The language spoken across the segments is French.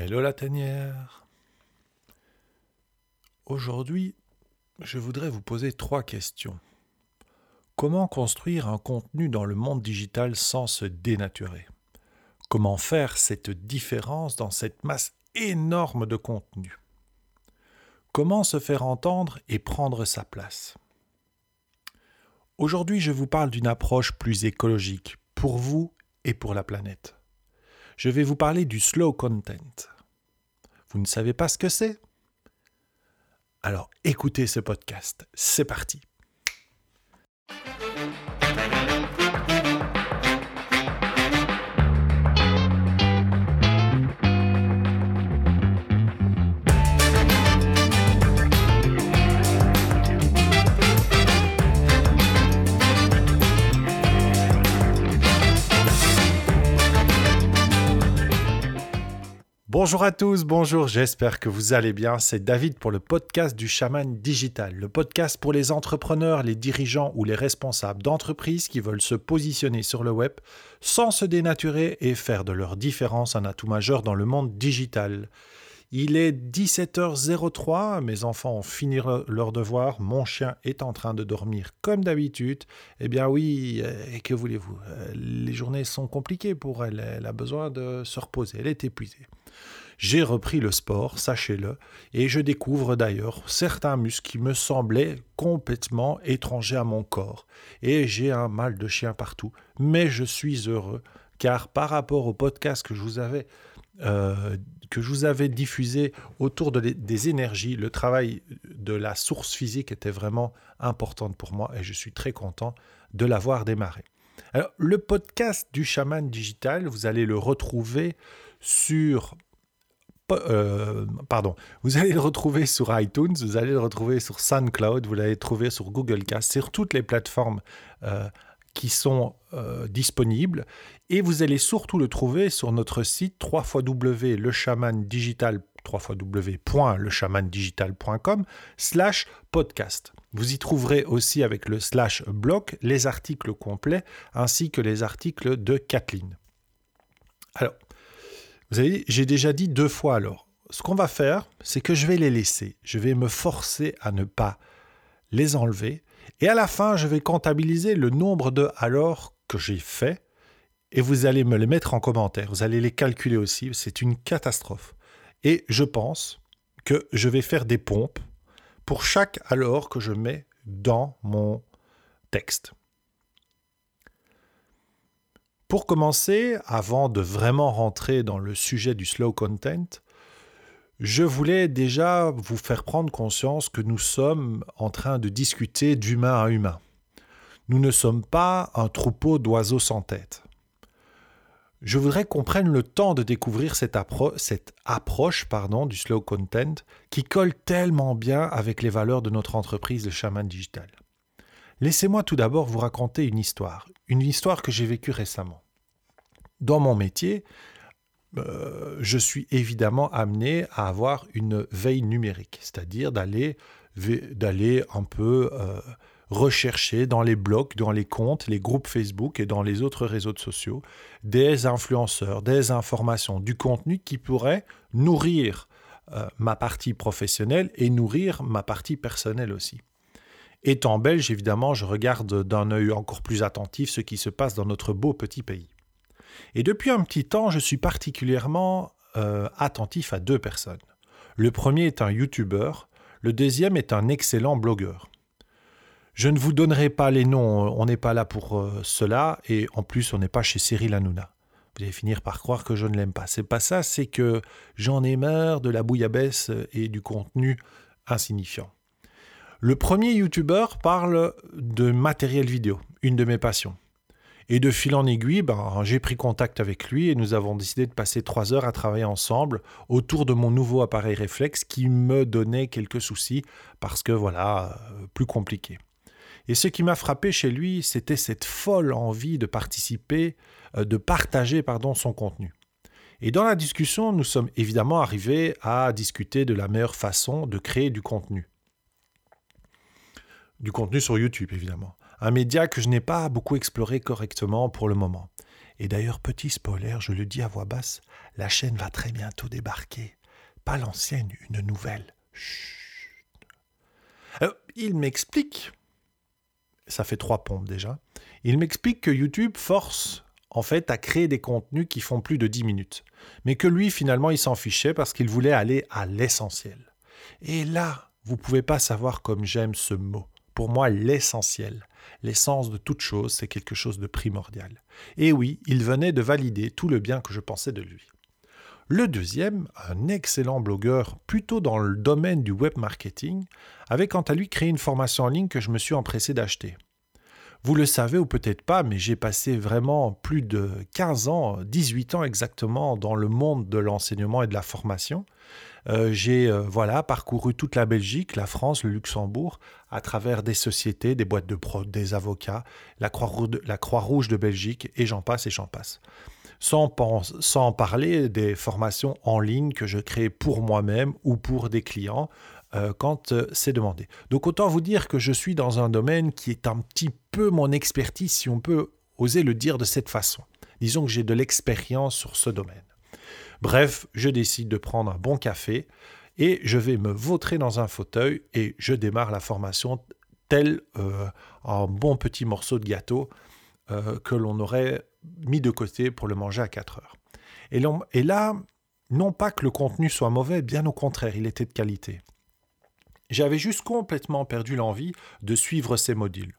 Hello la tanière. Aujourd'hui, je voudrais vous poser trois questions. Comment construire un contenu dans le monde digital sans se dénaturer? Comment faire cette différence dans cette masse énorme de contenu? Comment se faire entendre et prendre sa place? Aujourd'hui, je vous parle d'une approche plus écologique pour vous et pour la planète je vais vous parler du slow content. Vous ne savez pas ce que c'est? Alors écoutez ce podcast. C'est parti. Bonjour à tous, bonjour, j'espère que vous allez bien. C'est David pour le podcast du chaman digital, le podcast pour les entrepreneurs, les dirigeants ou les responsables d'entreprises qui veulent se positionner sur le web sans se dénaturer et faire de leur différence un atout majeur dans le monde digital. Il est 17h03, mes enfants ont fini leur devoir, mon chien est en train de dormir comme d'habitude. Eh bien oui, et que voulez-vous euh, Les journées sont compliquées pour elle, elle a besoin de se reposer, elle est épuisée. J'ai repris le sport, sachez-le, et je découvre d'ailleurs certains muscles qui me semblaient complètement étrangers à mon corps. Et j'ai un mal de chien partout, mais je suis heureux, car par rapport au podcast que je vous avais euh, que je vous avais diffusé autour des énergies, le travail de la source physique était vraiment important pour moi et je suis très content de l'avoir démarré. Alors, le podcast du chaman digital, vous allez le retrouver sur euh, pardon, vous allez le retrouver sur iTunes, vous allez le retrouver sur SoundCloud, vous l'allez trouver sur Google Cast, sur toutes les plateformes euh, qui sont euh, disponibles. Et vous allez surtout le trouver sur notre site www.lechamandigital www.lechamandigital.com slash podcast. Vous y trouverez aussi avec le slash blog les articles complets ainsi que les articles de Kathleen. Alors, vous avez j'ai déjà dit deux fois alors. Ce qu'on va faire, c'est que je vais les laisser. Je vais me forcer à ne pas les enlever. Et à la fin, je vais comptabiliser le nombre de alors que j'ai fait. Et vous allez me les mettre en commentaire. Vous allez les calculer aussi. C'est une catastrophe. Et je pense que je vais faire des pompes pour chaque alors que je mets dans mon texte. Pour commencer, avant de vraiment rentrer dans le sujet du slow content, je voulais déjà vous faire prendre conscience que nous sommes en train de discuter d'humain à humain. Nous ne sommes pas un troupeau d'oiseaux sans tête. Je voudrais qu'on prenne le temps de découvrir cette, approche du slow content qui colle tellement bien avec les valeurs de notre entreprise, le Chaman Digital. Laissez-moi tout d'abord vous raconter une histoire, une histoire que j'ai vécue récemment. Dans mon métier, euh, je suis évidemment amené à avoir une veille numérique, c'est-à-dire d'aller un peu euh, rechercher dans les blogs, dans les comptes, les groupes Facebook et dans les autres réseaux sociaux des influenceurs, des informations, du contenu qui pourrait nourrir euh, ma partie professionnelle et nourrir ma partie personnelle aussi. Étant belge, évidemment, je regarde d'un œil encore plus attentif ce qui se passe dans notre beau petit pays. Et depuis un petit temps, je suis particulièrement euh, attentif à deux personnes. Le premier est un YouTuber, le deuxième est un excellent blogueur. Je ne vous donnerai pas les noms, on n'est pas là pour euh, cela, et en plus on n'est pas chez Cyril Hanouna. Vous allez finir par croire que je ne l'aime pas. C'est pas ça, c'est que j'en ai marre de la bouillabaisse et du contenu insignifiant. Le premier YouTuber parle de matériel vidéo, une de mes passions. Et de fil en aiguille, ben, j'ai pris contact avec lui et nous avons décidé de passer trois heures à travailler ensemble autour de mon nouveau appareil réflexe qui me donnait quelques soucis parce que voilà, euh, plus compliqué. Et ce qui m'a frappé chez lui, c'était cette folle envie de participer, euh, de partager pardon, son contenu. Et dans la discussion, nous sommes évidemment arrivés à discuter de la meilleure façon de créer du contenu. Du contenu sur YouTube, évidemment un média que je n'ai pas beaucoup exploré correctement pour le moment. Et d'ailleurs, petit spoiler, je le dis à voix basse, la chaîne va très bientôt débarquer. Pas l'ancienne, une nouvelle. Euh, il m'explique, ça fait trois pompes déjà, il m'explique que YouTube force en fait à créer des contenus qui font plus de 10 minutes. Mais que lui, finalement, il s'en fichait parce qu'il voulait aller à l'essentiel. Et là, vous pouvez pas savoir comme j'aime ce mot. Pour moi, l'essentiel, l'essence de toute chose, c'est quelque chose de primordial. Et oui, il venait de valider tout le bien que je pensais de lui. Le deuxième, un excellent blogueur plutôt dans le domaine du web marketing, avait quant à lui créé une formation en ligne que je me suis empressé d'acheter. Vous le savez ou peut-être pas, mais j'ai passé vraiment plus de 15 ans, 18 ans exactement dans le monde de l'enseignement et de la formation. Euh, j'ai euh, voilà parcouru toute la Belgique, la France, le Luxembourg, à travers des sociétés, des boîtes de prod, des avocats, la Croix-Rouge de Belgique, et j'en passe et j'en passe. Sans, sans parler des formations en ligne que je crée pour moi-même ou pour des clients, euh, quand c'est demandé. Donc autant vous dire que je suis dans un domaine qui est un petit peu mon expertise, si on peut oser le dire de cette façon. Disons que j'ai de l'expérience sur ce domaine. Bref, je décide de prendre un bon café et je vais me vautrer dans un fauteuil et je démarre la formation tel euh, un bon petit morceau de gâteau que l'on aurait mis de côté pour le manger à 4 heures. Et, et là, non pas que le contenu soit mauvais, bien au contraire, il était de qualité. J'avais juste complètement perdu l'envie de suivre ces modules.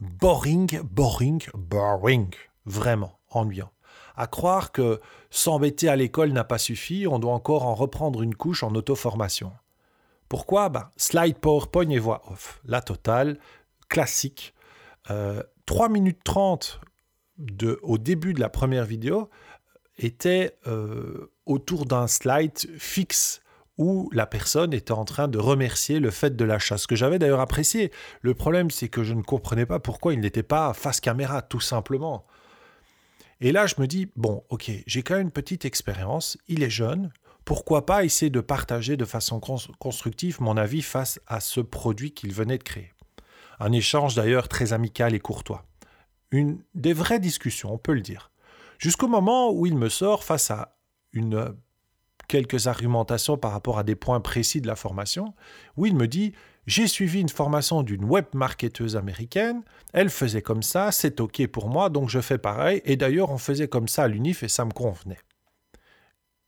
Boring, boring, boring. Vraiment, ennuyant. À croire que s'embêter à l'école n'a pas suffi, on doit encore en reprendre une couche en auto-formation. Pourquoi? Ben, Slide PowerPoint et voix off. La totale, classique. 3 euh, minutes 30 de, au début de la première vidéo était euh, autour d'un slide fixe où la personne était en train de remercier le fait de l'achat, ce que j'avais d'ailleurs apprécié. Le problème, c'est que je ne comprenais pas pourquoi il n'était pas face caméra, tout simplement. Et là, je me dis, bon, ok, j'ai quand même une petite expérience, il est jeune, pourquoi pas essayer de partager de façon constructive mon avis face à ce produit qu'il venait de créer. Un échange d'ailleurs très amical et courtois. Une des vraies discussions, on peut le dire. Jusqu'au moment où il me sort face à une quelques argumentations par rapport à des points précis de la formation, où il me dit J'ai suivi une formation d'une web marketeuse américaine, elle faisait comme ça, c'est OK pour moi, donc je fais pareil, et d'ailleurs on faisait comme ça à l'UNIF et ça me convenait.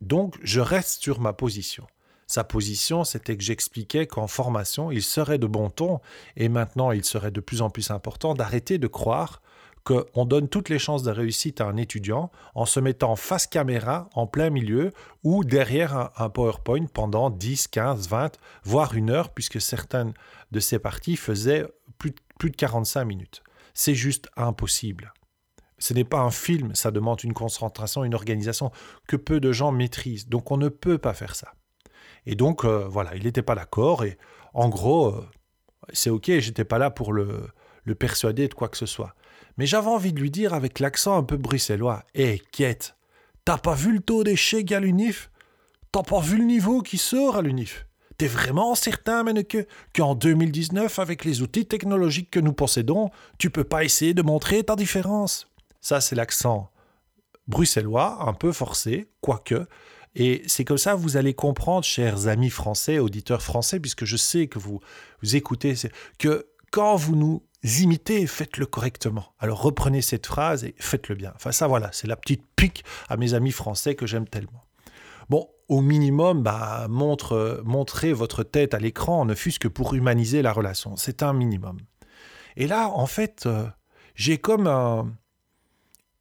Donc je reste sur ma position. Sa position, c'était que j'expliquais qu'en formation, il serait de bon ton, et maintenant il serait de plus en plus important d'arrêter de croire qu'on donne toutes les chances de réussite à un étudiant en se mettant face caméra en plein milieu ou derrière un, PowerPoint pendant 10, 15, 20, voire une heure, puisque certaines de ces parties faisaient plus, plus de 45 minutes. C'est juste impossible. Ce n'est pas un film, ça demande une concentration, une organisation que peu de gens maîtrisent. Donc on ne peut pas faire ça. Et donc euh, voilà, il n'était pas d'accord et en gros, euh, c'est ok, j'étais pas là pour le, le persuader de quoi que ce soit. Mais j'avais envie de lui dire avec l'accent un peu bruxellois Hé, hey, t'as pas vu le taux d'échec à l'UNIF? T'as pas vu le niveau qui sort à l'UNIF? T'es vraiment certain, que qu'en 2019, avec les outils technologiques que nous possédons, tu peux pas essayer de montrer ta différence? Ça, c'est l'accent bruxellois, un peu forcé, quoique. Et c'est comme ça que vous allez comprendre, chers amis français, auditeurs français, puisque je sais que vous, vous écoutez, que quand vous nous imitez faites-le correctement. Alors reprenez cette phrase et faites-le bien. Enfin ça voilà, c'est la petite pique à mes amis français que j'aime tellement. Bon, au minimum, bah, montre, montrez votre tête à l'écran, ne fût-ce que pour humaniser la relation. C'est un minimum. Et là, en fait, euh, j'ai comme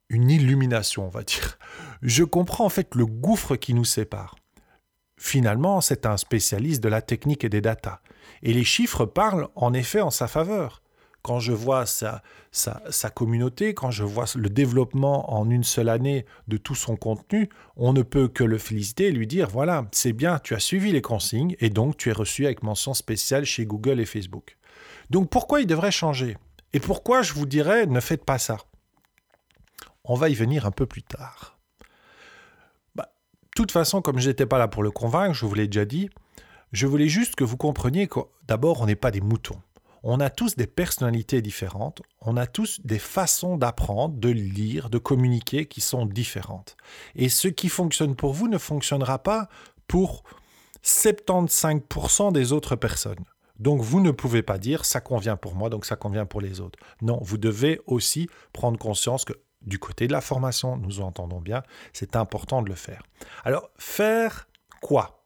une illumination, on va dire. Je comprends en fait le gouffre qui nous sépare. Finalement, c'est un spécialiste de la technique et des datas. Et les chiffres parlent en effet en sa faveur quand je vois sa, communauté, quand je vois le développement en une seule année de tout son contenu, on ne peut que le féliciter et lui dire, voilà, c'est bien, tu as suivi les consignes et donc tu es reçu avec mention spéciale chez Google et Facebook. Donc pourquoi il devrait changer? Et pourquoi je vous dirais, ne faites pas ça? On va y venir un peu plus tard. Bah, de toute façon, comme je n'étais pas là pour le convaincre, je vous l'ai déjà dit, je voulais juste que vous compreniez que d'abord, on n'est pas des moutons On a tous des personnalités différentes, on a tous des façons d'apprendre, de lire, de communiquer qui sont différentes. Et ce qui fonctionne pour vous ne fonctionnera pas pour 75% des autres personnes. Donc vous ne pouvez pas dire ça convient pour moi, donc ça convient pour les autres. Non, vous devez aussi prendre conscience que du côté de la formation, nous entendons bien, c'est important de le faire. Alors, faire quoi?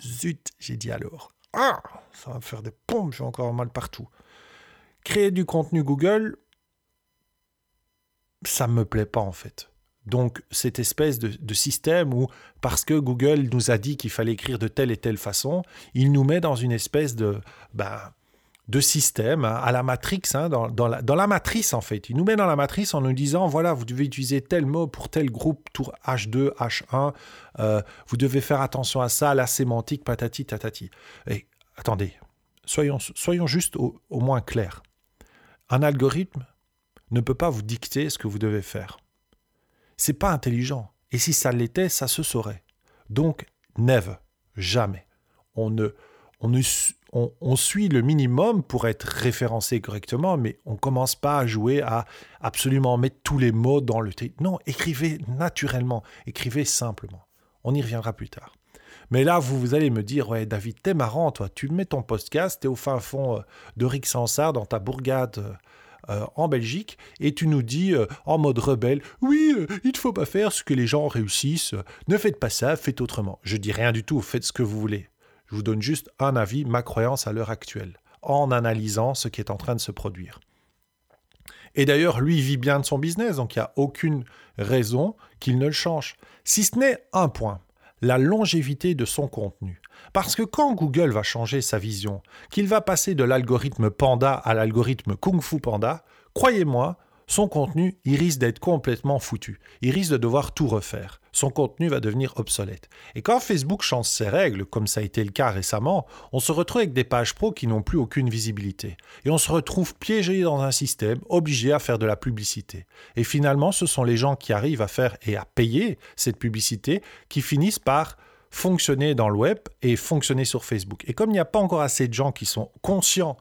Zut, j'ai dit alors. Ah, ça va me faire des pompes, j'ai encore mal partout. Créer du contenu Google, ça ne me plaît pas en fait. Donc cette espèce de, système où, parce que Google nous a dit qu'il fallait écrire de telle et telle façon, il nous met dans une espèce de, ben, de système hein, à la matrix, hein, dans, la, dans, la, matrice en fait. Il nous met dans la matrice en nous disant, voilà, vous devez utiliser tel mot pour tel groupe, tour H2, H1, euh, vous devez faire attention à ça, la sémantique, patati, tatati. Et attendez, soyons, juste au, moins clairs. Un algorithme ne peut pas vous dicter ce que vous devez faire. C'est pas intelligent. Et si ça l'était, ça se saurait. Donc, never, jamais. On ne, on, on, suit le minimum pour être référencé correctement, mais on commence pas à jouer à absolument mettre tous les mots dans le titre. Non, écrivez naturellement, écrivez simplement. On y reviendra plus tard. Mais là, vous, vous allez me dire, ouais, David, t'es marrant, toi. Tu mets ton podcast, t'es au fin fond euh, de Rixensart, dans ta bourgade euh, euh, en Belgique et tu nous dis en mode rebelle oui il ne faut pas faire ce que les gens réussissent. Ne faites pas ça faites autrement je dis rien du tout faites ce que vous voulez. Je vous donne juste un avis ma croyance à l'heure actuelle en analysant ce qui est en train de se produire. Et d'ailleurs lui vit bien de son business donc il n'y a aucune raison qu'il ne le change. Si ce n'est un point la longévité de son contenu. Parce que quand Google va changer sa vision, qu'il va passer de l'algorithme Panda à l'algorithme Kung Fu Panda, croyez-moi, son contenu, il risque d'être complètement foutu. Il risque de devoir tout refaire. Son contenu va devenir obsolète. Et quand Facebook change ses règles, comme ça a été le cas récemment, on se retrouve avec des pages pro qui n'ont plus aucune visibilité. Et on se retrouve piégé dans un système, obligé à faire de la publicité. Et finalement, ce sont les gens qui arrivent à faire et à payer cette publicité qui finissent par fonctionner dans le web et fonctionner sur Facebook. Et comme il n'y a pas encore assez de gens qui sont conscients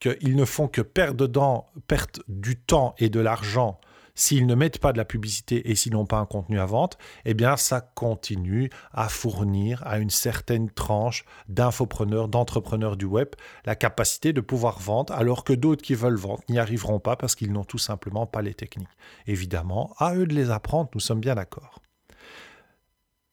qu'ils ne font que perdre, dedans, perdre du temps et de l'argent s'ils ne mettent pas de la publicité et s'ils n'ont pas un contenu à vente, eh bien ça continue à fournir à une certaine tranche d'infopreneurs, d'entrepreneurs du web, la capacité de pouvoir vendre, alors que d'autres qui veulent vendre n'y arriveront pas parce qu'ils n'ont tout simplement pas les techniques. Évidemment, à eux de les apprendre, nous sommes bien d'accord.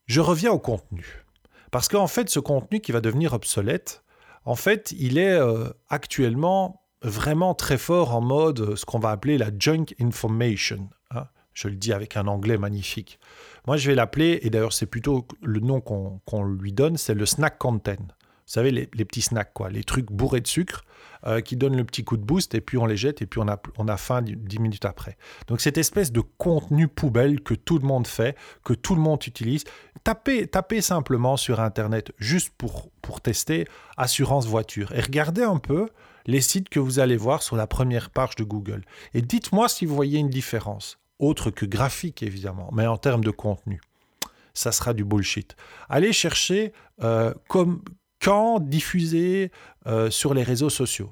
Je reviens au contenu. Parce qu'en fait, ce contenu qui va devenir obsolète, en fait, il est euh, actuellement vraiment très fort en mode euh, ce qu'on va appeler la junk information. Hein. Je le dis avec un anglais magnifique. Moi, je vais l'appeler, et d'ailleurs, c'est plutôt le nom qu'on lui donne, c'est le snack content. Vous savez, les, petits snacks, quoi, les trucs bourrés de sucre euh, qui donnent le petit coup de boost et puis on les jette et puis on a, on a faim dix minutes après. Donc cette espèce de contenu poubelle que tout le monde fait, que tout le monde utilise, tapez, tapez simplement sur Internet juste pour, pour tester assurance voiture et regardez un peu les sites que vous allez voir sur la première page de Google. Et dites-moi si vous voyez une différence, autre que graphique évidemment, mais en termes de contenu ça sera du bullshit. Allez chercher euh, comme, quand diffuser euh, sur les réseaux sociaux?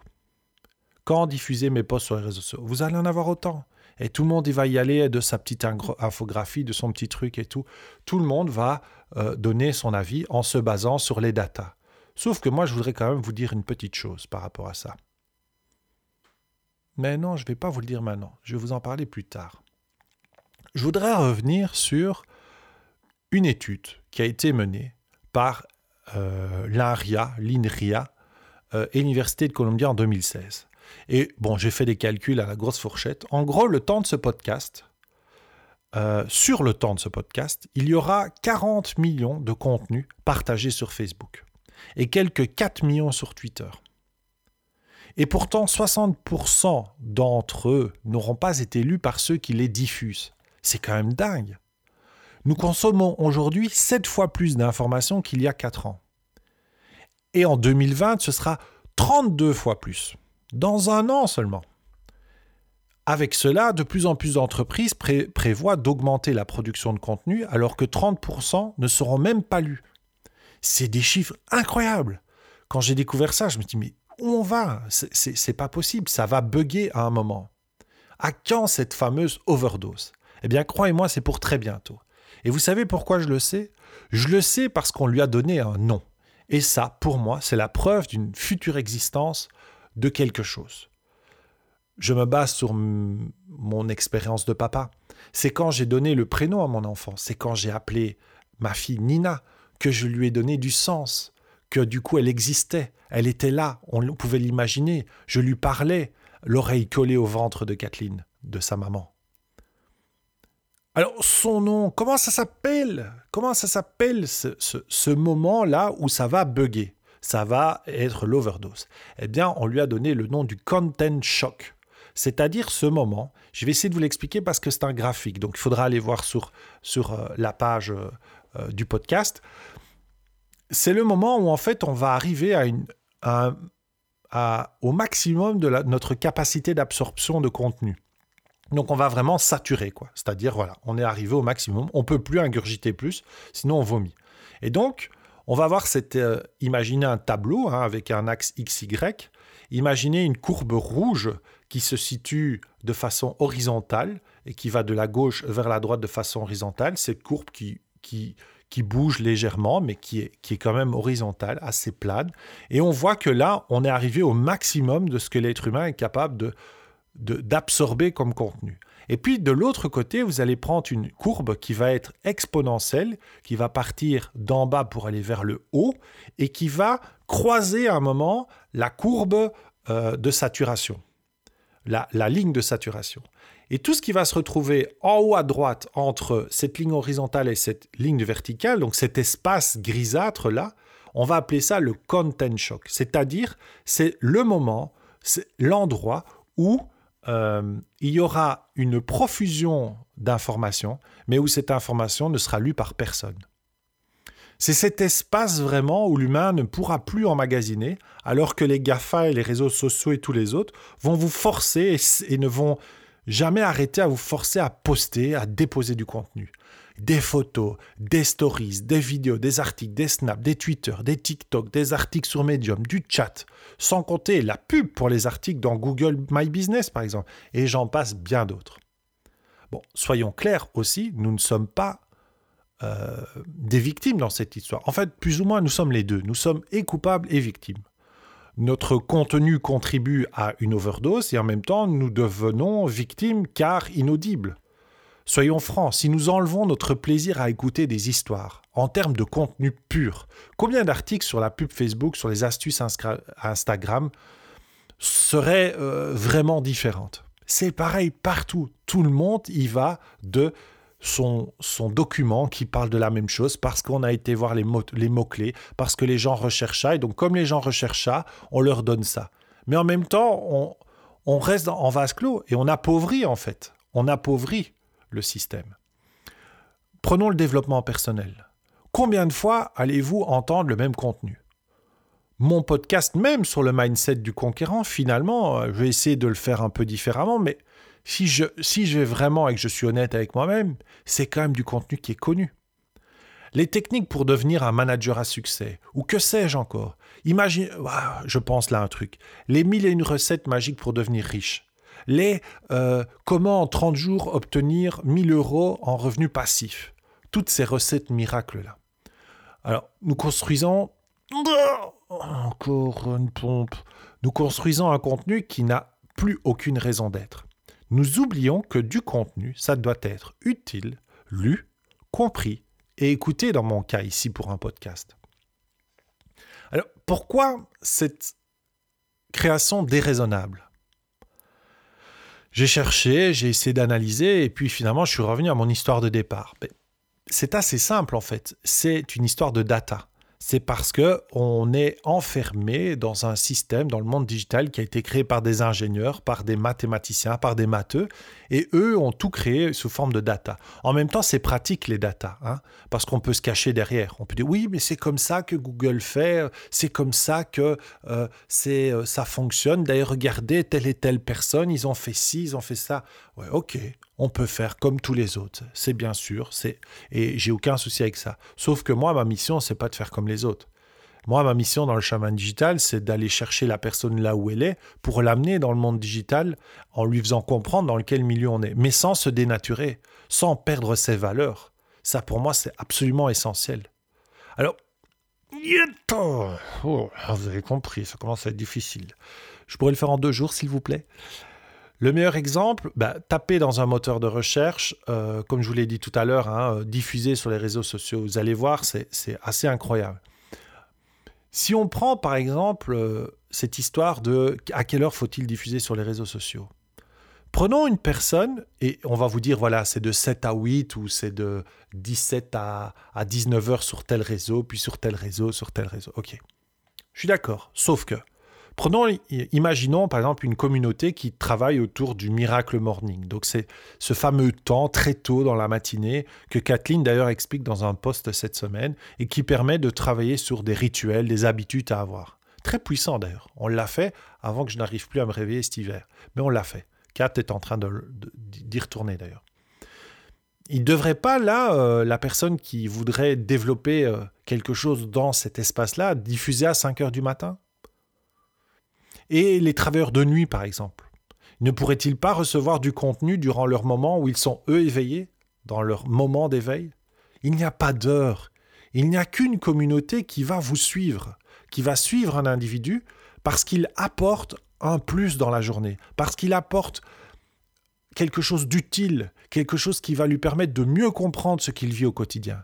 Quand diffuser mes posts sur les réseaux sociaux? Vous allez en avoir autant. Et tout le monde il va y aller de sa petite infographie, de son petit truc et tout. Tout le monde va euh, donner son avis en se basant sur les datas. Sauf que moi, je voudrais quand même vous dire une petite chose par rapport à ça. Mais non, je ne vais pas vous le dire maintenant. Je vais vous en parler plus tard. Je voudrais revenir sur une étude qui a été menée par l'INRIA, l'INRIA euh, et l'Université de Columbia en 2016. Et bon, j'ai fait des calculs à la grosse fourchette. En gros, le temps de ce podcast, euh, sur le temps de ce podcast, il y aura 40 millions de contenus partagés sur Facebook et quelques 4 millions sur Twitter. Et pourtant, 60% d'entre eux n'auront pas été lus par ceux qui les diffusent. C'est quand même dingue. Nous consommons aujourd'hui 7 fois plus d'informations qu'il y a 4 ans. Et en 2020, ce sera 32 fois plus. Dans un an seulement. Avec cela, de plus en plus d'entreprises prévoient d'augmenter la production de contenu alors que 30% ne seront même pas lus. C'est des chiffres incroyables. Quand j'ai découvert ça, je me dis mais où on va? C'est pas possible, ça va bugger à un moment. À quand cette fameuse overdose? Eh bien, croyez-moi, c'est pour très bientôt. Et vous savez pourquoi je le sais? Je le sais parce qu'on lui a donné un nom. Et ça, pour moi, c'est la preuve d'une future existence de quelque chose. Je me base sur mon expérience de papa. C'est quand j'ai donné le prénom à mon enfant, c'est quand j'ai appelé ma fille Nina que je lui ai donné du sens, que du coup elle existait, elle était là, on pouvait l'imaginer, je lui parlais, l'oreille collée au ventre de Kathleen, de sa maman. Alors son nom, comment ça s'appelle? Comment ça s'appelle ce, moment-là où ça va bugger? Ça va être l'overdose. Eh bien, on lui a donné le nom du content shock. C'est-à-dire ce moment, je vais essayer de vous l'expliquer parce que c'est un graphique, donc il faudra aller voir sur, sur euh, la page euh, du podcast. C'est le moment où en fait on va arriver à au maximum de notre capacité d'absorption de contenu. Donc on va vraiment saturer, quoi. C'est-à-dire, voilà, on est arrivé au maximum, on peut plus ingurgiter plus, sinon on vomit. Et donc, on va voir cette, euh, imaginer un tableau hein, avec un axe XY, imaginez une courbe rouge qui se situe de façon horizontale et qui va de la gauche vers la droite de façon horizontale, cette courbe qui, qui, qui bouge légèrement, mais qui est, qui est quand même horizontale, assez plane. Et on voit que là, on est arrivé au maximum de ce que l'être humain est capable de, d'absorber comme contenu. Et puis de l'autre côté, vous allez prendre une courbe qui va être exponentielle, qui va partir d'en bas pour aller vers le haut, et qui va croiser à un moment la courbe euh, de saturation, la, la ligne de saturation. Et tout ce qui va se retrouver en haut à droite entre cette ligne horizontale et cette ligne verticale, donc cet espace grisâtre là, on va appeler ça le content shock. C'est-à-dire, c'est le moment, c'est l'endroit où euh, il y aura une profusion d'informations, mais où cette information ne sera lue par personne. C'est cet espace vraiment où l'humain ne pourra plus emmagasiner, alors que les GAFA et les réseaux sociaux et tous les autres vont vous forcer et, ne vont jamais arrêter à vous forcer à poster, à déposer du contenu. Des photos, des stories, des vidéos, des articles, des snaps, des Twitter, des TikTok, des articles sur Medium, du chat, sans compter la pub pour les articles dans Google My Business par exemple, et j'en passe bien d'autres. Bon, soyons clairs aussi, nous ne sommes pas euh, des victimes dans cette histoire. En fait, plus ou moins, nous sommes les deux. Nous sommes et coupables et victimes notre contenu contribue à une overdose et en même temps nous devenons victimes car inaudibles. Soyons francs, si nous enlevons notre plaisir à écouter des histoires, en termes de contenu pur, combien d'articles sur la pub Facebook, sur les astuces Instagram seraient euh, vraiment différentes? C'est pareil partout, tout le monde y va de son, document qui parle de la même chose parce qu'on a été voir les, mots, les mots-clés, parce que les gens recherchent ça. Et donc, comme les gens recherchent ça, on leur donne ça. Mais en même temps, on reste en vase clos et on appauvrit, en fait. On appauvrit le système. Prenons le développement personnel. Combien de fois allez-vous entendre le même contenu? Mon podcast même sur le mindset du conquérant, finalement, euh, je vais essayer de le faire un peu différemment, mais si je, si je vais vraiment et que je suis honnête avec moi-même, c'est quand même du contenu qui est connu. Les techniques pour devenir un manager à succès, ou que sais-je encore. Imagine, je pense là un truc. Les mille et une recettes magiques pour devenir riche. Les euh, comment en 30 jours obtenir 1000 euros en revenus passifs. Toutes ces recettes miracles-là. Alors, nous construisons. Encore une pompe. Nous construisons un contenu qui n'a plus aucune raison d'être nous oublions que du contenu, ça doit être utile, lu, compris et écouté dans mon cas ici pour un podcast. Alors pourquoi cette création déraisonnable? J'ai cherché, j'ai essayé d'analyser et puis finalement je suis revenu à mon histoire de départ. C'est assez simple en fait, c'est une histoire de data c'est parce que on est enfermé dans un système dans le monde digital qui a été créé par des ingénieurs, par des mathématiciens, par des matheux, et eux ont tout créé sous forme de data. En même temps, c'est pratique les data, hein, parce qu'on peut se cacher derrière. On peut dire oui, mais c'est comme ça que Google fait, c'est comme ça que euh, c'est euh, ça fonctionne. D'ailleurs, regardez telle et telle personne, ils ont fait ci, ils ont fait ça. Ok, on peut faire comme tous les autres. C'est bien sûr, c'est et j'ai aucun souci avec ça. Sauf que moi, ma mission, c'est pas de faire comme les autres. Moi, ma mission dans le chaman digital, c'est d'aller chercher la personne là où elle est pour l'amener dans le monde digital en lui faisant comprendre dans quel milieu on est, mais sans se dénaturer, sans perdre ses valeurs. Ça, pour moi, c'est absolument essentiel. Alors, oh, vous avez compris, ça commence à être difficile. Je pourrais le faire en deux jours, s'il vous plaît? Le meilleur exemple, bah, taper dans un moteur de recherche, euh, comme je vous l'ai dit tout à l'heure, hein, euh, diffuser sur les réseaux sociaux. Vous allez voir, c'est assez incroyable. Si on prend par exemple euh, cette histoire de à quelle heure faut-il diffuser sur les réseaux sociaux, Prenons une personne et on va vous dire, voilà, c'est de 7 à 8 ou c'est de 17 à, à 19 heures sur tel réseau, puis sur tel réseau, sur tel réseau. Ok. Je suis d'accord. Sauf que, prenons, imaginons par exemple une communauté qui travaille autour du miracle morning. Donc c'est ce fameux temps très tôt dans la matinée que Kathleen d'ailleurs explique dans un post cette semaine et qui permet de travailler sur des rituels, des habitudes à avoir. Très puissant d'ailleurs. On l'a fait avant que je n'arrive plus à me réveiller cet hiver. Mais on l'a fait. Kat est en train d'y retourner d'ailleurs. Il ne devrait pas, là, euh, la personne qui voudrait développer euh, quelque chose dans cet espace-là, diffuser à 5 heures du matin? Et les travailleurs de nuit, par exemple Ne pourraient-ils pas recevoir du contenu durant leur moment où ils sont, eux, éveillés, dans leur moment d'éveil? Il n'y a pas d'heure. Il n'y a qu'une communauté qui va vous suivre, qui va suivre un individu parce qu'il apporte un plus dans la journée, parce qu'il apporte quelque chose d'utile, quelque chose qui va lui permettre de mieux comprendre ce qu'il vit au quotidien.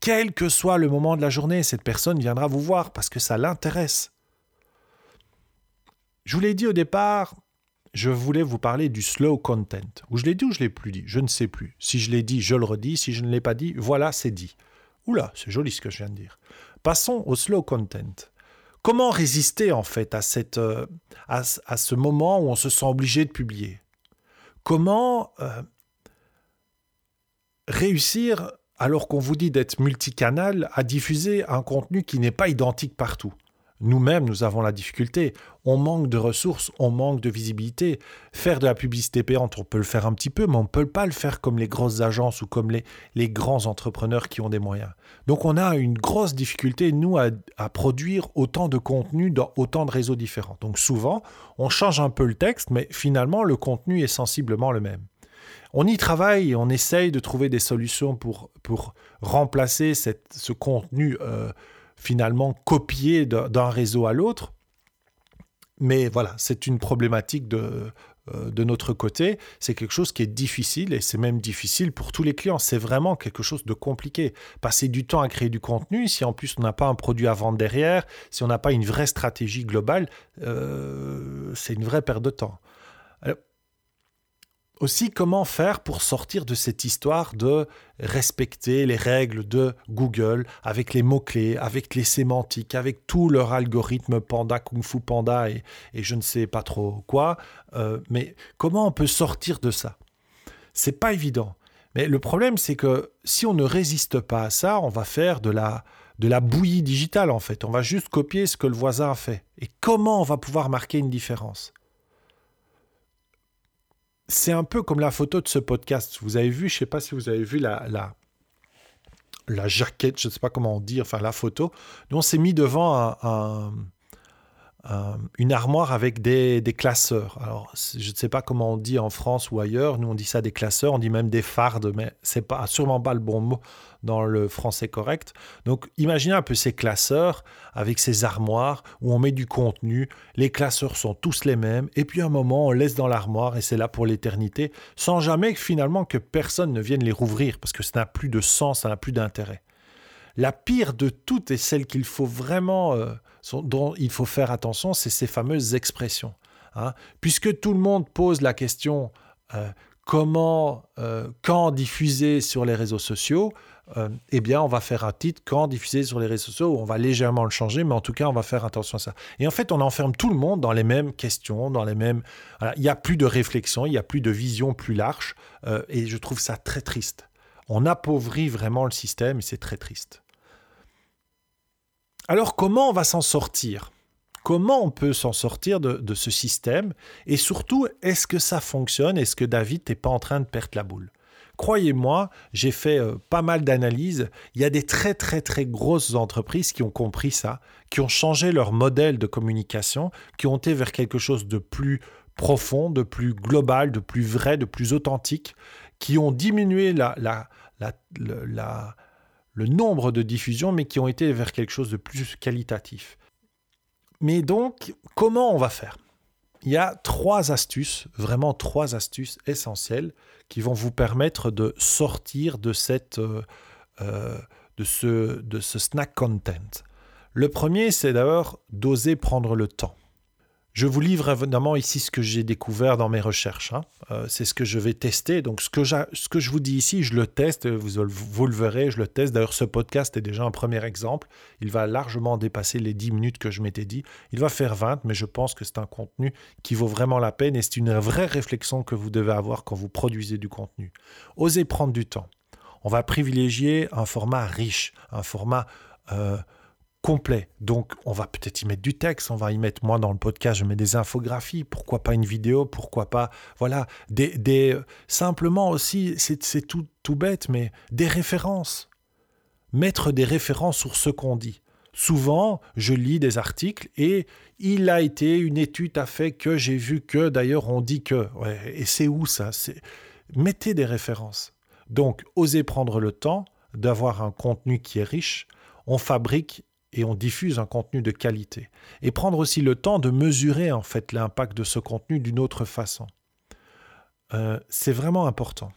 Quel que soit le moment de la journée, cette personne viendra vous voir parce que ça l'intéresse. Je vous l'ai dit au départ, je voulais vous parler du slow content. Ou je l'ai dit ou je l'ai plus dit, je ne sais plus. Si je l'ai dit, je le redis. Si je ne l'ai pas dit, voilà, c'est dit. Oula, c'est joli ce que je viens de dire. Passons au slow content. Comment résister en fait à, cette, euh, à, ce moment où on se sent obligé de publier? Comment euh, réussir, alors qu'on vous dit d'être multicanal, à diffuser un contenu qui n'est pas identique partout? Nous-mêmes, nous avons la difficulté. On manque de ressources, on manque de visibilité. Faire de la publicité payante, on peut le faire un petit peu, mais on ne peut pas le faire comme les grosses agences ou comme les, grands entrepreneurs qui ont des moyens. Donc on a une grosse difficulté, nous, à, produire autant de contenu dans autant de réseaux différents. Donc souvent, on change un peu le texte, mais finalement, le contenu est sensiblement le même. On y travaille, on essaye de trouver des solutions pour, pour remplacer ce contenu euh, finalement copié d'un réseau à l'autre. Mais voilà, c'est une problématique de, euh, de notre côté. C'est quelque chose qui est difficile et c'est même difficile pour tous les clients. C'est vraiment quelque chose de compliqué. Passer du temps à créer du contenu, si en plus on n'a pas un produit à vendre derrière, si on n'a pas une vraie stratégie globale, euh, c'est une vraie perte de temps. Aussi, comment faire pour sortir de cette histoire de respecter les règles de Google avec les mots-clés, avec les sémantiques, avec tout leur algorithme Panda, Kung Fu Panda et, je ne sais pas trop quoi. Euh, mais comment on peut sortir de ça? C'est pas évident. Mais le problème, c'est que si on ne résiste pas à ça, on va faire de la, de la bouillie digitale en fait. On va juste copier ce que le voisin a fait. Et comment on va pouvoir marquer une différence? C'est un peu comme la photo de ce podcast. Vous avez vu, je ne sais pas si vous avez vu la, la, la jaquette, je ne sais pas comment on dit, enfin la photo. Nous, on s'est mis devant un, une armoire avec des, des, classeurs. Alors, je ne sais pas comment on dit en France ou ailleurs. Nous, on dit ça des classeurs, on dit même des fardes, mais c'est pas sûrement pas le bon mot dans le français correct. Donc, imaginez un peu ces classeurs avec ces armoires où on met du contenu. Les classeurs sont tous les mêmes. Et puis, à un moment, on laisse dans l'armoire et c'est là pour l'éternité, sans jamais finalement que personne ne vienne les rouvrir parce que ça n'a plus de sens, ça n'a plus d'intérêt. La pire de toutes et celle qu'il faut vraiment euh, dont il faut faire attention, c'est ces fameuses expressions. Hein. Puisque tout le monde pose la question euh, comment, euh, quand diffuser sur les réseaux sociaux, euh, eh bien, on va faire un titre quand diffuser sur les réseaux sociaux, on va légèrement le changer, mais en tout cas, on va faire attention à ça. Et en fait, on enferme tout le monde dans les mêmes questions, dans les mêmes. il n'y a plus de réflexion, il n'y a plus de vision plus large, et je trouve ça très triste. On appauvrit vraiment le système et c'est très triste. Alors comment on va s'en sortir? Comment on peut s'en sortir de, ce système? Et surtout, est-ce que ça fonctionne? Est-ce que David n'est pas en train de perdre la boule? Croyez-moi, j'ai fait euh, pas mal d'analyses. Il y a des très très très grosses entreprises qui ont compris ça, qui ont changé leur modèle de communication, qui ont été vers quelque chose de plus profond, de plus global, de plus vrai, de plus authentique, qui ont diminué la, le nombre de diffusions, mais qui ont été vers quelque chose de plus qualitatif. Mais donc, comment on va faire? Il y a trois astuces, vraiment trois astuces essentielles qui vont vous permettre de sortir de, cette, euh, euh, de, ce, de ce snack content. Le premier, c'est d'abord d'oser prendre le temps. Je vous livre évidemment ici ce que j'ai découvert dans mes recherches. Hein. Euh, c'est ce que je vais tester. Donc ce que, ce que, je vous dis ici, je le teste. Vous, vous, le verrez, je le teste. D'ailleurs, ce podcast est déjà un premier exemple. Il va largement dépasser les 10 minutes que je m'étais dit. Il va faire 20, mais je pense que c'est un contenu qui vaut vraiment la peine et c'est une vraie réflexion que vous devez avoir quand vous produisez du contenu. Osez prendre du temps. On va privilégier un format riche, un format... Euh, complet. Donc, on va peut-être y mettre du texte, on va y mettre, moi, dans le podcast, je mets des infographies, pourquoi pas une vidéo, pourquoi pas, voilà, des, des simplement aussi, c'est tout, tout bête, mais des références. Mettre des références sur ce qu'on dit. Souvent, je lis des articles et il a été, une étude a fait que, j'ai vu que, d'ailleurs, on dit que. et c'est où ça? Mettez des références. Donc, osez prendre le temps d'avoir un contenu qui est riche. On fabrique et on diffuse un contenu de qualité. Et prendre aussi le temps de mesurer en fait l'impact de ce contenu d'une autre façon. Euh, c'est vraiment important.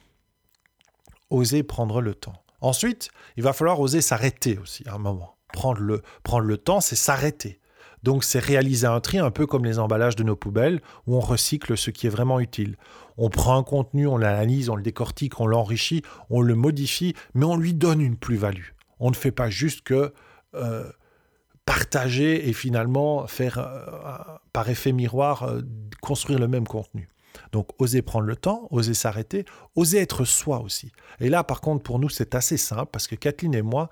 Oser prendre le temps. Ensuite, il va falloir oser s'arrêter aussi à un moment. Prendre le, prendre le temps, c'est s'arrêter. Donc c'est réaliser un tri un peu comme les emballages de nos poubelles où on recycle ce qui est vraiment utile. On prend un contenu, on l'analyse, on le décortique, on l'enrichit, on le modifie, mais on lui donne une plus-value. On ne fait pas juste que euh, partager et finalement faire euh, par effet miroir euh, construire le même contenu. Donc oser prendre le temps, oser s'arrêter, oser être soi aussi. Et là par contre pour nous c'est assez simple parce que Kathleen et moi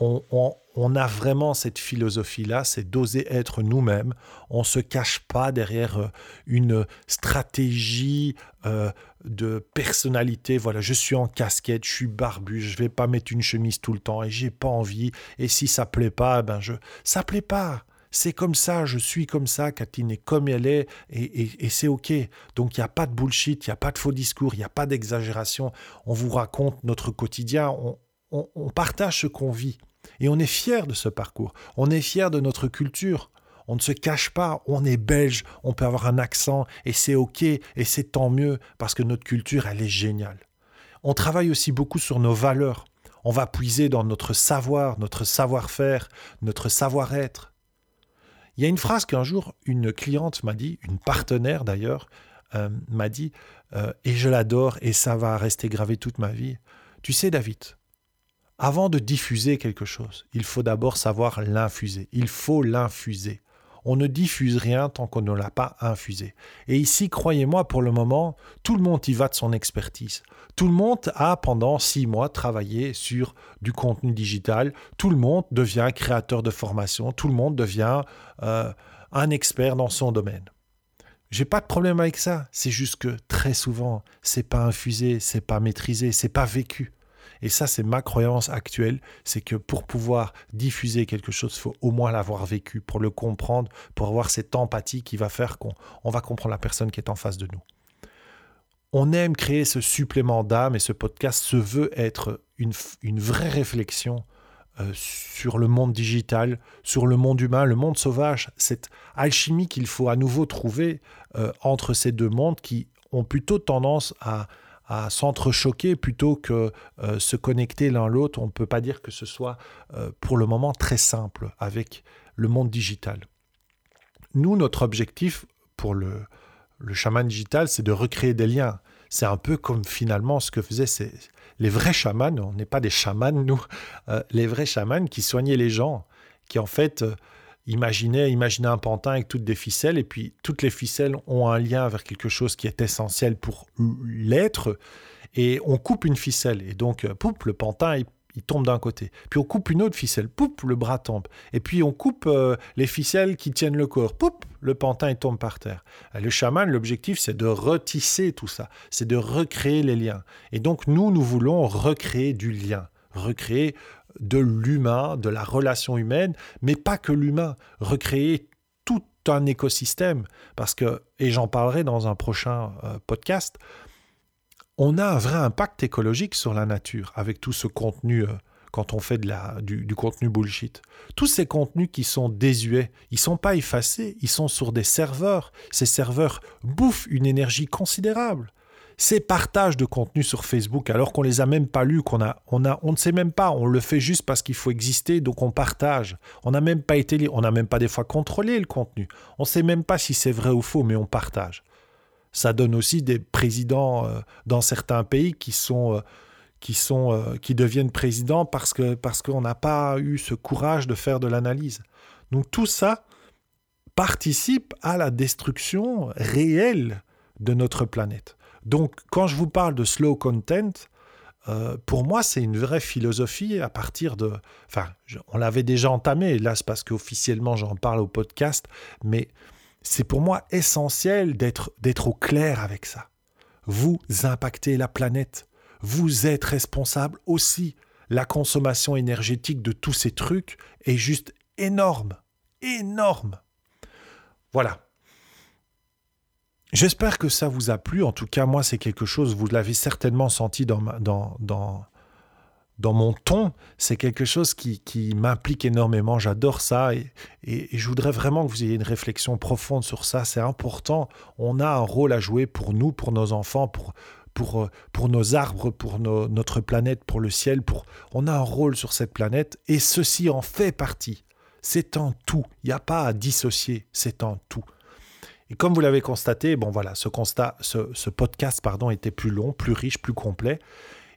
on, a vraiment cette philosophie-là, c'est d'oser être nous-mêmes. On ne se cache pas derrière euh, une stratégie euh, de personnalité. Voilà, je suis en casquette, je suis barbu, je vais pas mettre une chemise tout le temps et j'ai pas envie. Et si ça plaît pas, ben je, ça plaît pas. C'est comme ça, je suis comme ça, Kathleen est comme elle est, et, c'est OK. Donc il n'y a pas de bullshit, il n'y a pas de faux discours, il n'y a pas d'exagération. On vous raconte notre quotidien, on partage ce qu'on vit. Et on est fier de ce parcours, on est fier de notre culture. On ne se cache pas, on est belge, on peut avoir un accent et c'est ok et c'est tant mieux parce que notre culture, elle est géniale. On travaille aussi beaucoup sur nos valeurs. On va puiser dans notre savoir, notre savoir-faire, notre savoir-être. Il y a une phrase qu'un jour une cliente m'a dit, une partenaire d'ailleurs, euh, m'a dit, euh, et je l'adore et ça va rester gravé toute ma vie. Tu sais David, avant de diffuser quelque chose, il faut d'abord savoir l'infuser. Il faut l'infuser. On ne diffuse rien tant qu'on ne l'a pas infusé. Et ici, croyez-moi, pour le moment, tout le monde y va de son expertise. Tout le monde a, pendant six mois, travaillé sur du contenu digital. Tout le monde devient créateur de formation. Tout le monde devient euh, un expert dans son domaine. J'ai pas de problème avec ça. C'est juste que très souvent, c'est pas infusé, c'est pas maîtrisé, c'est pas vécu. Et ça, c'est ma croyance actuelle, c'est que pour pouvoir diffuser quelque chose, il faut au moins l'avoir vécu, pour le comprendre, pour avoir cette empathie qui va faire qu'on va comprendre la personne qui est en face de nous. On aime créer ce supplément d'âme et ce podcast se veut être une, vraie réflexion euh, sur le monde digital, sur le monde humain, le monde sauvage, cette alchimie qu'il faut à nouveau trouver euh, entre ces deux mondes qui ont plutôt tendance à, à s'entrechoquer plutôt que euh, se connecter l'un l'autre. On ne peut pas dire que ce soit euh, pour le moment très simple avec le monde digital. Nous, notre objectif pour le, le chaman digital, c'est de recréer des liens. C'est un peu comme finalement ce que faisaient les vrais chamans, on n'est pas des chamans, nous, euh, les vrais chamans qui soignaient les gens, qui en fait imaginez, imaginez un pantin avec toutes des ficelles, et puis toutes les ficelles ont un lien vers quelque chose qui est essentiel pour l'être, et on coupe une ficelle, et donc, poup, le pantin, il tombe d'un côté. Puis on coupe une autre ficelle, poup, le bras tombe. Et puis on coupe euh, les ficelles qui tiennent le corps, poup, le pantin il tombe par terre. le chaman, l'objectif c'est de retisser tout ça, c'est de recréer les liens. Et donc nous, nous voulons recréer du lien, recréer de l'humain, de la relation humaine, mais pas que l'humain, recréer tout un écosystème. Parce que, et j'en parlerai dans un prochain euh, podcast, on a un vrai impact écologique sur la nature avec tout ce contenu euh, quand on fait de la, du, contenu bullshit. Tous ces contenus qui sont désuets, ils sont pas effacés, ils sont sur des serveurs. Ces serveurs bouffent une énergie considérable. Ces partages de contenu sur Facebook, alors qu'on les a même pas lus, qu'on a, on ne sait même pas, on le fait juste parce qu'il faut exister, donc on partage. On n'a même pas été, on n'a même pas des fois contrôlé le contenu. On ne sait même pas si c'est vrai ou faux, mais on partage ça donne aussi des présidents euh, dans certains pays qui sont euh, qui sont euh, qui deviennent présidents parce que parce qu'on n'a pas eu ce courage de faire de l'analyse. Donc tout ça participe à la destruction réelle de notre planète. Donc quand je vous parle de slow content, pour moi, c'est une vraie philosophie à partir de. Enfin, on l'avait déjà entamé, là, c'est parce qu'officiellement j'en parle au podcast, mais c'est pour moi essentiel d'être au clair avec ça. Vous impactez la planète. Vous êtes responsable aussi. La consommation énergétique de tous ces trucs est juste énorme. Énorme. Voilà. J'espère que ça vous a plu. En tout cas, moi, c'est quelque chose, vous l'avez certainement senti dans, dans, dans, mon ton, c'est quelque chose qui, m'implique énormément. J'adore ça et, je voudrais vraiment que vous ayez une réflexion profonde sur ça. C'est important. On a un rôle à jouer pour nous, pour nos enfants, pour, pour, pour nos arbres, pour notre planète, pour le ciel. Pour... On a un rôle sur cette planète et ceci en fait partie. C'est en tout. Il n'y a pas à dissocier. C'est en tout. Et comme vous l'avez constaté, bon voilà, ce podcast était plus long, plus riche, plus complet.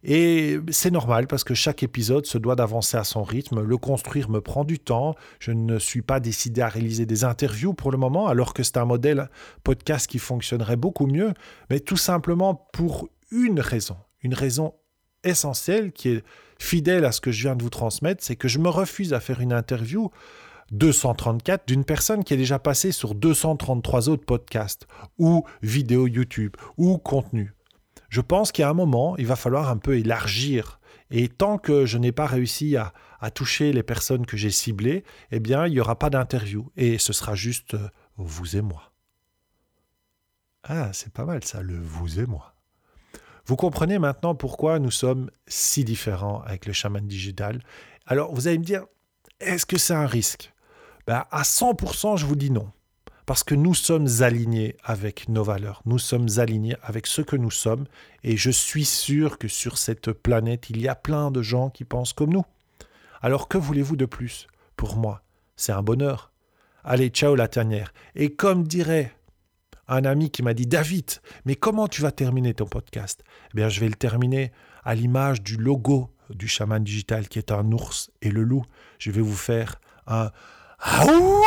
Et c'est normal parce que chaque épisode se doit d'avancer à son rythme. Le construire me prend du temps. Je ne suis pas décidé à réaliser des interviews pour le moment, alors que c'est un modèle podcast qui fonctionnerait beaucoup mieux, mais tout simplement pour une raison, une raison essentielle qui est fidèle à ce que je viens de vous transmettre, c'est que je me refuse à faire une interview 234 d'une personne qui est déjà passée sur 233 autres podcasts ou vidéos YouTube ou contenu je pense qu'à un moment, il va falloir un peu élargir. Et tant que je n'ai pas réussi à, toucher les personnes que j'ai ciblées, eh bien, il n'y aura pas d'interview. Et ce sera juste euh, vous et moi. Ah, c'est pas mal ça, le vous et moi. Vous comprenez maintenant pourquoi nous sommes si différents avec le chaman digital. Alors, vous allez me dire, est-ce que c'est un risque? Ben, À 100%, je vous dis non parce que nous sommes alignés avec nos valeurs, nous sommes alignés avec ce que nous sommes, et je suis sûr que sur cette planète, il y a plein de gens qui pensent comme nous. Alors que voulez-vous de plus Pour moi, c'est un bonheur. Allez, ciao la tanière. Et comme dirait un ami qui m'a dit David, mais comment tu vas terminer ton podcast? Eh bien, je vais le terminer à l'image du logo du chaman digital qui est un ours et le loup. Je vais vous faire un 아우!